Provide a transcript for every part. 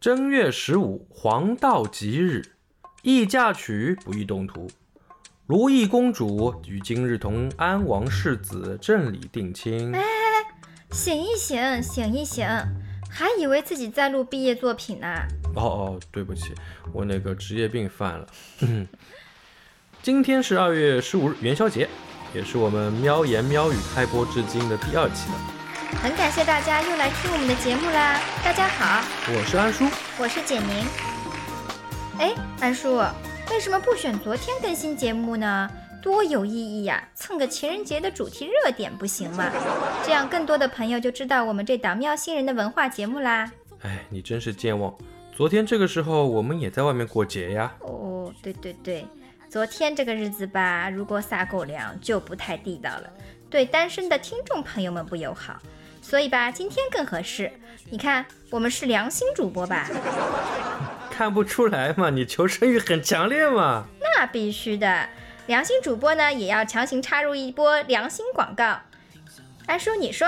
正月十五，黄道吉日，宜嫁娶，不宜动土。如意公主与今日同安王世子正礼定亲。哎，醒一醒，醒一醒，还以为自己在录毕业作品呢。哦哦，对不起，我那个职业病犯了。今天是二月十五日元宵节，也是我们喵言喵语开播至今的第二期了。很感谢大家又来听我们的节目啦！大家好，我是安叔，我是简宁。哎，安叔，为什么不选昨天更新节目呢？多有意义呀！蹭个情人节的主题热点不行吗？这样更多的朋友就知道我们这档喵星人的文化节目啦。哎，你真是健忘！昨天这个时候我们也在外面过节呀。哦，对对对，昨天这个日子吧，如果撒狗粮就不太地道了，对单身的听众朋友们不友好。所以吧，今天更合适。你看，我们是良心主播吧？看不出来嘛，你求生欲很强烈嘛。那必须的，良心主播呢，也要强行插入一波良心广告。安叔，你说。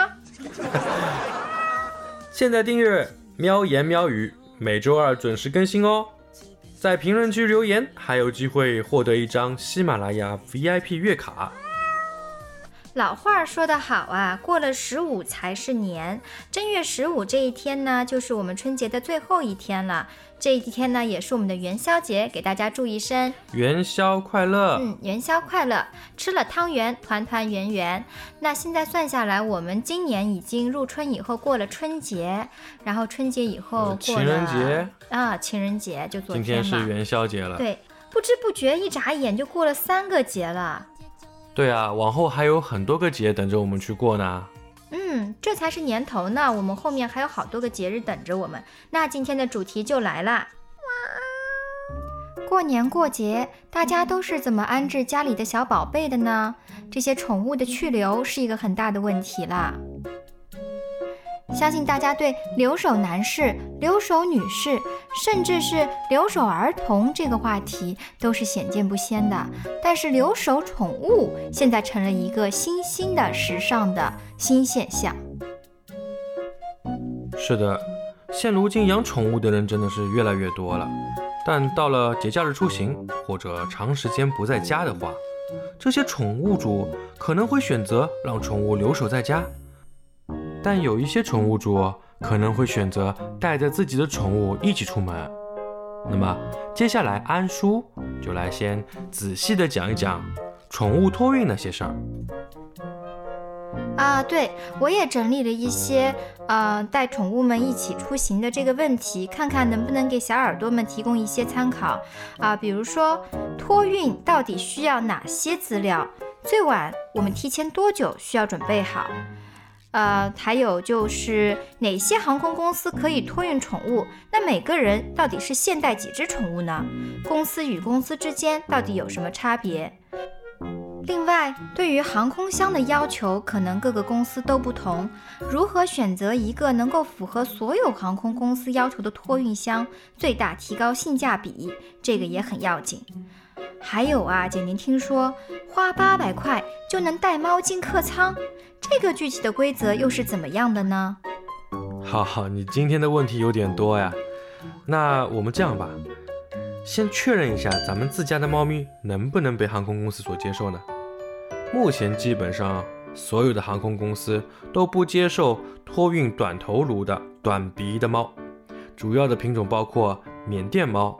现在订阅喵言喵语，每周二准时更新哦。在评论区留言，还有机会获得一张喜马拉雅 VIP 月卡。老话说得好啊，过了十五才是年。正月十五这一天呢，就是我们春节的最后一天了。这一天呢，也是我们的元宵节，给大家祝一声元宵快乐。嗯，元宵快乐，吃了汤圆，团团圆圆。那现在算下来，我们今年已经入春以后过了春节，然后春节以后过了情人节啊，情人节就昨天嘛。今天是元宵节了。对，不知不觉一眨眼就过了三个节了。对啊，往后还有很多个节等着我们去过呢。嗯，这才是年头呢，我们后面还有好多个节日等着我们。那今天的主题就来啦。过年过节，大家都是怎么安置家里的小宝贝的呢？这些宠物的去留是一个很大的问题啦。相信大家对留守男士、留守女士，甚至是留守儿童这个话题都是鲜见不鲜的。但是留守宠物现在成了一个新兴的、时尚的新现象。是的，现如今养宠物的人真的是越来越多了。但到了节假日出行或者长时间不在家的话，这些宠物主可能会选择让宠物留守在家。但有一些宠物主可能会选择带着自己的宠物一起出门。那么接下来安叔就来先仔细的讲一讲宠物托运那些事儿。啊，对，我也整理了一些呃带宠物们一起出行的这个问题，看看能不能给小耳朵们提供一些参考啊。比如说托运到底需要哪些资料？最晚我们提前多久需要准备好？呃，还有就是哪些航空公司可以托运宠物？那每个人到底是现带几只宠物呢？公司与公司之间到底有什么差别？另外，对于航空箱的要求，可能各个公司都不同。如何选择一个能够符合所有航空公司要求的托运箱，最大提高性价比，这个也很要紧。还有啊，姐您听说花八百块就能带猫进客舱？这个具体的规则又是怎么样的呢？好好，你今天的问题有点多呀。那我们这样吧，先确认一下咱们自家的猫咪能不能被航空公司所接受呢？目前基本上所有的航空公司都不接受托运短头颅的短鼻的猫，主要的品种包括缅甸猫、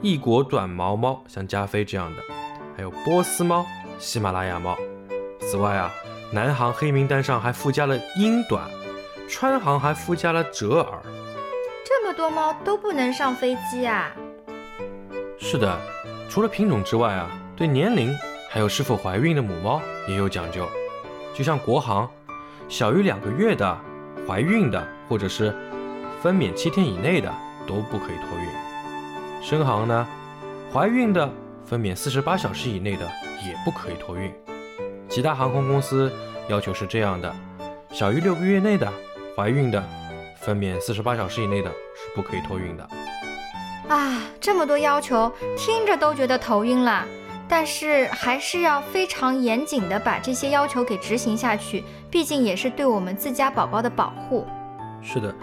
异国短毛猫，像加菲这样的，还有波斯猫、喜马拉雅猫。此外啊。南航黑名单上还附加了英短，川航还附加了折耳。这么多猫都不能上飞机啊？是的，除了品种之外啊，对年龄还有是否怀孕的母猫也有讲究。就像国航，小于两个月的、怀孕的或者是分娩七天以内的都不可以托运。深航呢，怀孕的、分娩四十八小时以内的也不可以托运。其他航空公司要求是这样的：小于六个月内的、怀孕的、分娩四十八小时以内的，是不可以托运的。啊，这么多要求，听着都觉得头晕了。但是还是要非常严谨的把这些要求给执行下去，毕竟也是对我们自家宝宝的保护。是的，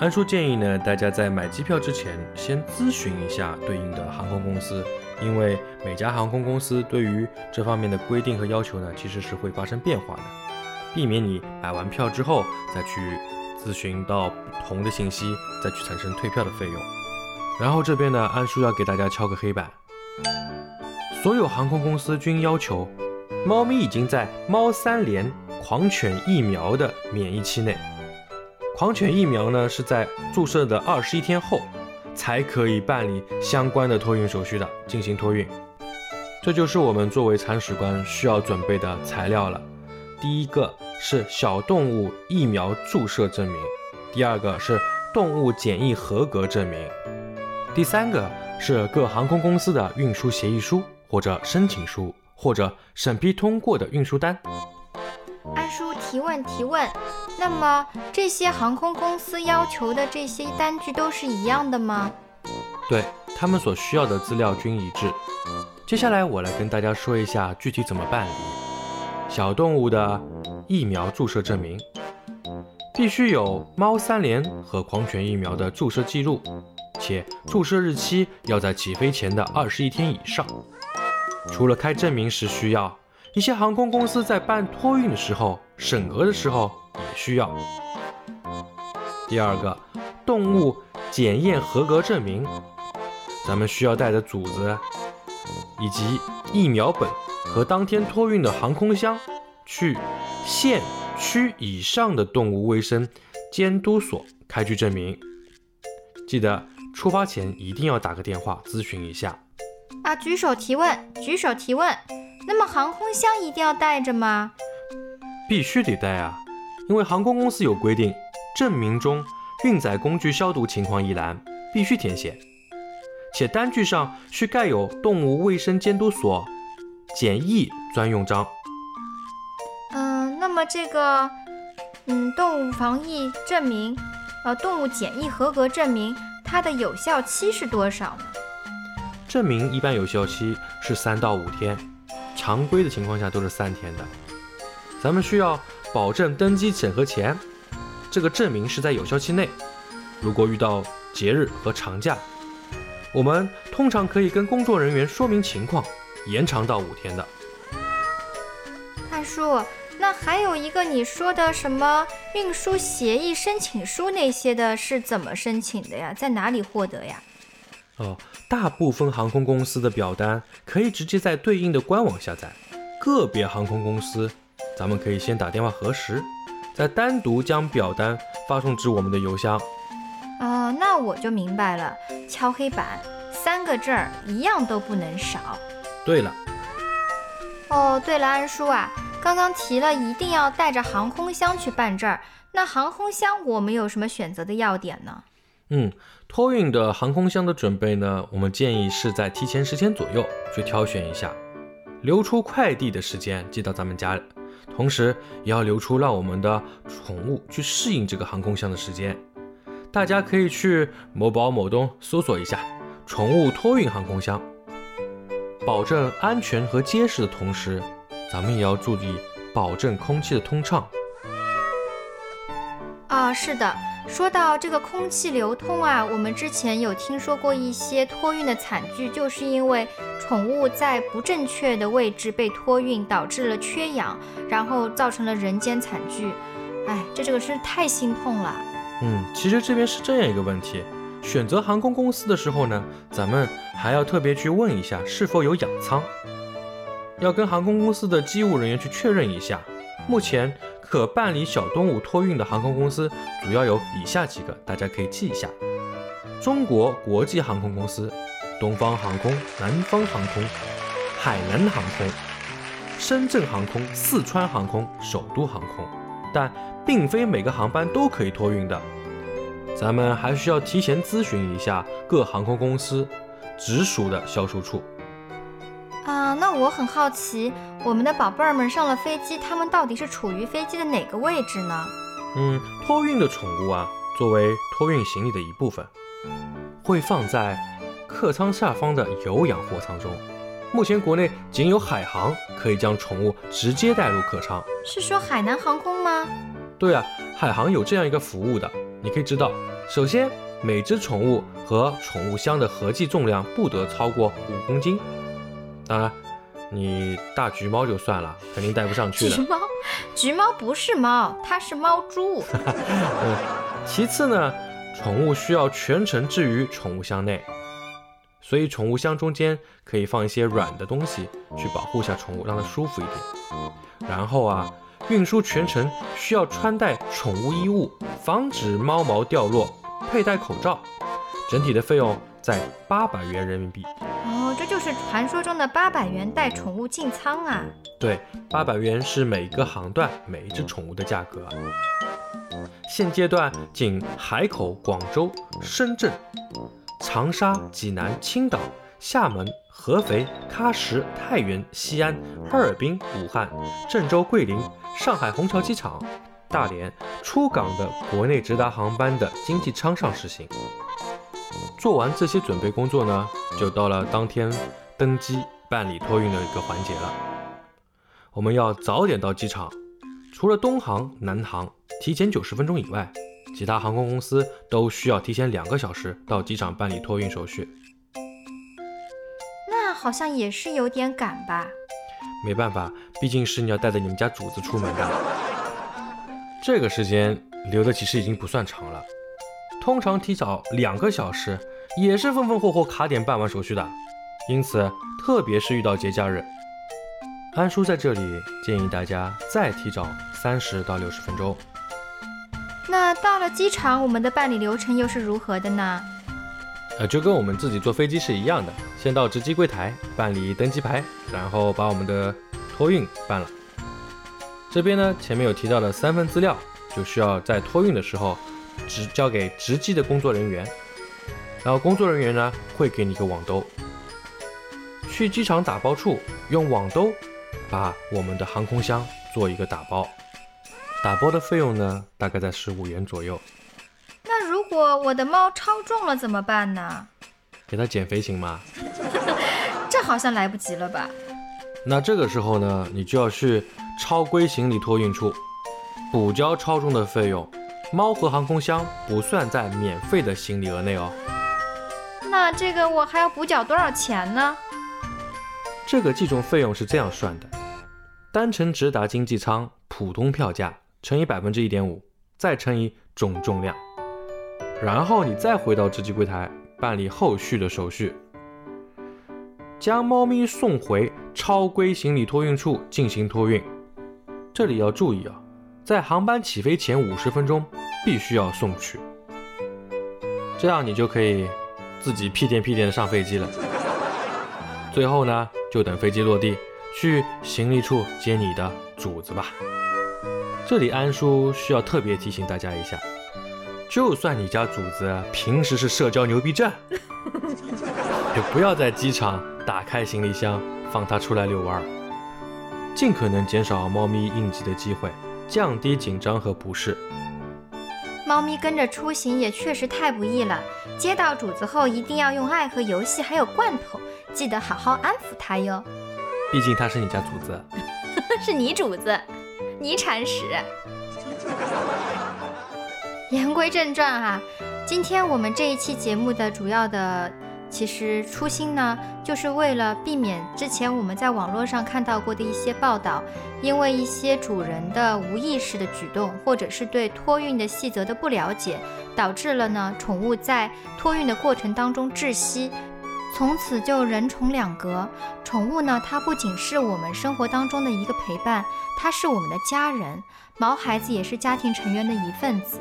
安叔建议呢，大家在买机票之前先咨询一下对应的航空公司，因为每家航空公司对于这方面的规定和要求呢，其实是会发生变化的，避免你买完票之后再去咨询到不同的信息，再去产生退票的费用。然后这边呢，安叔要给大家敲个黑板，所有航空公司均要求，猫咪已经在猫三联狂犬疫苗的免疫期内。狂犬疫苗呢，是在注射的二十一天后，才可以办理相关的托运手续的，进行托运。这就是我们作为铲屎官需要准备的材料了。第一个是小动物疫苗注射证明，第二个是动物检疫合格证明，第三个是各航空公司的运输协议书或者申请书或者审批通过的运输单。安叔提问提问，那么这些航空公司要求的这些单据都是一样的吗？对他们所需要的资料均一致。接下来我来跟大家说一下具体怎么办理。小动物的疫苗注射证明，必须有猫三联和狂犬疫苗的注射记录，且注射日期要在起飞前的二十一天以上。除了开证明时需要。一些航空公司在办托运的时候，审核的时候也需要。第二个，动物检验合格证明，咱们需要带着组子，以及疫苗本和当天托运的航空箱，去县区以上的动物卫生监督所开具证明。记得出发前一定要打个电话咨询一下。啊，举手提问，举手提问。那么航空箱一定要带着吗？必须得带啊，因为航空公司有规定，证明中运载工具消毒情况一栏必须填写，且单据上需盖有动物卫生监督所检疫专用章。嗯，那么这个，嗯，动物防疫证明，呃，动物检疫合格证明，它的有效期是多少呢？证明一般有效期是三到五天。常规的情况下都是三天的，咱们需要保证登机审核前，这个证明是在有效期内。如果遇到节日和长假，我们通常可以跟工作人员说明情况，延长到五天的。大叔，那还有一个你说的什么运输协议申请书那些的，是怎么申请的呀？在哪里获得呀？哦，大部分航空公司的表单可以直接在对应的官网下载，个别航空公司，咱们可以先打电话核实，再单独将表单发送至我们的邮箱。哦，那我就明白了，敲黑板，三个证儿一样都不能少。对了，哦，对了，安叔啊，刚刚提了一定要带着航空箱去办证儿，那航空箱我们有什么选择的要点呢？嗯，托运的航空箱的准备呢，我们建议是在提前十天左右去挑选一下，留出快递的时间寄到咱们家，同时也要留出让我们的宠物去适应这个航空箱的时间。大家可以去某宝、某东搜索一下宠物托运航空箱，保证安全和结实的同时，咱们也要注意保证空气的通畅。啊，是的。说到这个空气流通啊，我们之前有听说过一些托运的惨剧，就是因为宠物在不正确的位置被托运，导致了缺氧，然后造成了人间惨剧。哎，这这个是太心痛了。嗯，其实这边是这样一个问题，选择航空公司的时候呢，咱们还要特别去问一下是否有氧舱，要跟航空公司的机务人员去确认一下。目前。可办理小动物托运的航空公司主要有以下几个，大家可以记一下：中国国际航空公司、东方航空、南方航空、海南航空、深圳航空、四川航空、首都航空。但并非每个航班都可以托运的，咱们还需要提前咨询一下各航空公司直属的销售处。啊，那我很好奇，我们的宝贝儿们上了飞机，他们到底是处于飞机的哪个位置呢？嗯，托运的宠物啊，作为托运行李的一部分，会放在客舱下方的有氧货舱中。目前国内仅有海航可以将宠物直接带入客舱。是说海南航空吗？对啊，海航有这样一个服务的。你可以知道，首先，每只宠物和宠物箱的合计重量不得超过五公斤。当然，你大橘猫就算了，肯定带不上去的。橘猫，橘猫不是猫，它是猫猪。嗯，其次呢，宠物需要全程置于宠物箱内，所以宠物箱中间可以放一些软的东西，去保护下宠物，让它舒服一点。然后啊，运输全程需要穿戴宠物衣物，防止猫毛掉落，佩戴口罩，整体的费用在八百元人民币。这就是传说中的八百元带宠物进仓啊！对，八百元是每个航段每一只宠物的价格。现阶段仅海口、广州、深圳、长沙、济南、青岛、厦门、合肥、喀什、太原、西安、哈尔滨、武汉、郑州、桂林、上海虹桥机场、大连出港的国内直达航班的经济舱上实行。做完这些准备工作呢，就到了当天登机办理托运的一个环节了。我们要早点到机场，除了东航、南航提前九十分钟以外，其他航空公司都需要提前两个小时到机场办理托运手续。那好像也是有点赶吧？没办法，毕竟是你要带着你们家主子出门的。这个时间留的其实已经不算长了，通常提早两个小时也是风风火火卡点办完手续的。因此，特别是遇到节假日，安叔在这里建议大家再提早三十到六十分钟。那到了机场，我们的办理流程又是如何的呢？呃，就跟我们自己坐飞机是一样的，先到值机柜台办理登机牌，然后把我们的托运办了。这边呢，前面有提到的三份资料，就需要在托运的时候直交给值机的工作人员，然后工作人员呢会给你一个网兜。去机场打包处用网兜把我们的航空箱做一个打包，打包的费用呢大概在十五元左右。那如果我的猫超重了怎么办呢？给它减肥行吗？这好像来不及了吧？那这个时候呢，你就要去超规行李托运处补交超重的费用。猫和航空箱不算在免费的行李额内哦。那这个我还要补缴多少钱呢？这个计重费用是这样算的：单程直达经济舱普通票价乘以百分之一点五，再乘以总重量，然后你再回到值机柜台办理后续的手续，将猫咪送回超规行李托运处进行托运。这里要注意啊，在航班起飞前五十分钟必须要送去，这样你就可以自己屁颠屁颠的上飞机了。最后呢，就等飞机落地，去行李处接你的主子吧。这里安叔需要特别提醒大家一下，就算你家主子平时是社交牛逼症，也不要在机场打开行李箱放它出来遛弯儿，尽可能减少猫咪应激的机会，降低紧张和不适。猫咪跟着出行也确实太不易了，接到主子后一定要用爱和游戏还有罐头，记得好好安抚它哟。毕竟它是你家主子。是你主子，你铲屎。言归正传哈、今天我们这一期节目的主要的其实初心呢，就是为了避免之前我们在网络上看到过的一些报道，因为一些主人的无意识的举动，或者是对托运的细则的不了解，导致了呢宠物在托运的过程当中窒息，从此就人宠两隔。宠物呢，它不仅是我们生活当中的一个陪伴，它是我们的家人，毛孩子也是家庭成员的一份子。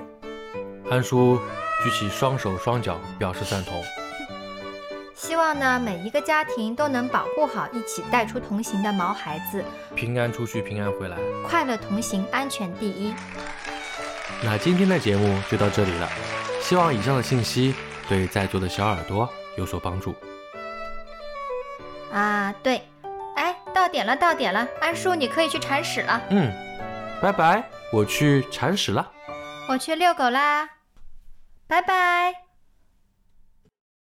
安叔举起双手双脚表示赞同。希望呢，每一个家庭都能保护好一起带出同行的毛孩子，平安出去，平安回来。快乐同行，安全第一。那今天的节目就到这里了，希望以上的信息对在座的小耳朵有所帮助。啊，对，哎，到点了，到点了，安叔，你可以去铲屎了，嗯，拜拜，我去铲屎了。我去遛狗啦，拜拜。